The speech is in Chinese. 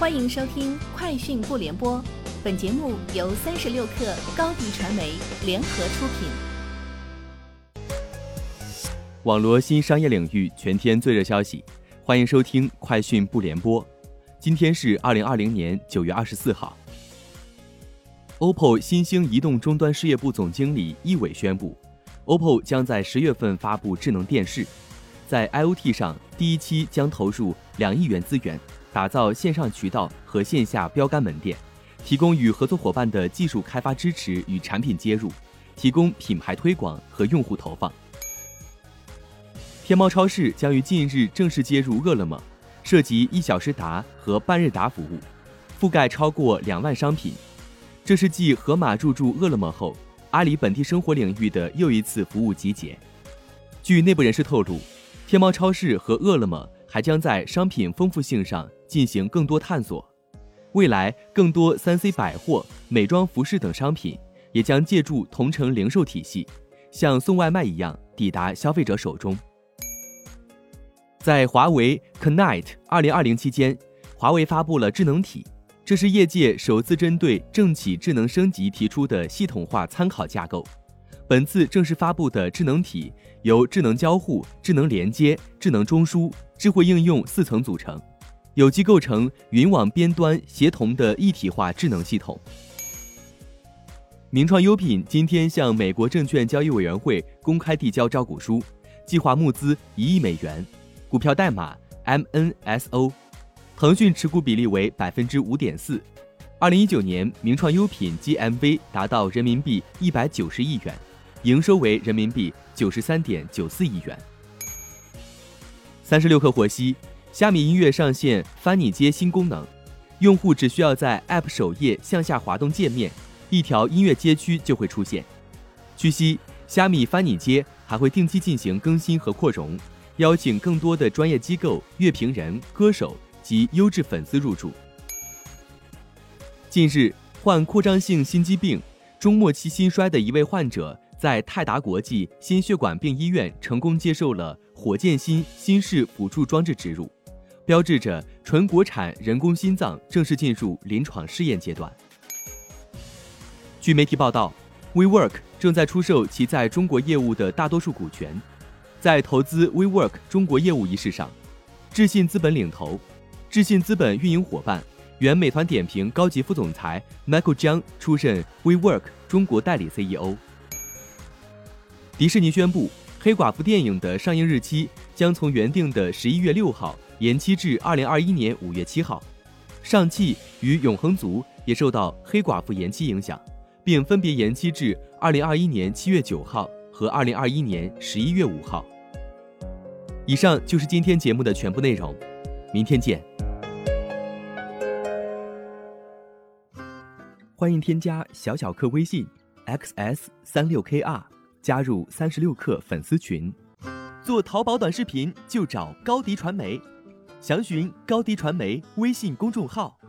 欢迎收听《快讯不联播》，本节目由三十六克高低传媒联合出品。网罗新商业领域全天最热消息，欢迎收听《快讯不联播》。今天是二零二零年九月二十四号。OPPO 新兴移动终端事业部总经理易伟宣布，OPPO 将在十月份发布智能电视，在 IoT 上第一期将投入两亿元资源。打造线上渠道和线下标杆门店，提供与合作伙伴的技术开发支持与产品接入，提供品牌推广和用户投放。天猫超市将于近日正式接入饿了么，涉及一小时达和半日达服务，覆盖超过两万商品。这是继盒马入驻饿了么后，阿里本地生活领域的又一次服务集结。据内部人士透露，天猫超市和饿了么还将在商品丰富性上。进行更多探索，未来更多三 C 百货、美妆服饰等商品也将借助同城零售体系，像送外卖一样抵达消费者手中。在华为 Connect 2020期间，华为发布了智能体，这是业界首次针对政企智能升级提出的系统化参考架构。本次正式发布的智能体由智能交互、智能连接、智能中枢、智慧应用四层组成。有机构成云网边端协同的一体化智能系统。名创优品今天向美国证券交易委员会公开递交招股书，计划募资一亿美元，股票代码 MNSO，腾讯持股比例为百分之五点四。二零一九年，名创优品 GMV 达到人民币一百九十亿元，营收为人民币九十三点九四亿元。三十六氪获悉。虾米音乐上线翻你街新功能，用户只需要在 App 首页向下滑动界面，一条音乐街区就会出现。据悉，虾米翻你街还会定期进行更新和扩容，邀请更多的专业机构、乐评人、歌手及优质粉丝入驻。近日，患扩张性心肌病、中末期心衰的一位患者，在泰达国际心血管病医院成功接受了火箭心心室辅助装置植入。标志着纯国产人工心脏正式进入临床试验阶段。据媒体报道，WeWork 正在出售其在中国业务的大多数股权。在投资 WeWork 中国业务仪式上，智信资本领投，智信资本运营伙伴、原美团点评高级副总裁 Michael 江出任 WeWork 中国代理 CEO。迪士尼宣布，黑寡妇电影的上映日期将从原定的十一月六号。延期至二零二一年五月七号，上汽与永恒族也受到黑寡妇延期影响，并分别延期至二零二一年七月九号和二零二一年十一月五号。以上就是今天节目的全部内容，明天见。欢迎添加小小客微信 xs 三六 kr，加入三十六氪粉丝群，做淘宝短视频就找高迪传媒。详询高迪传媒微信公众号。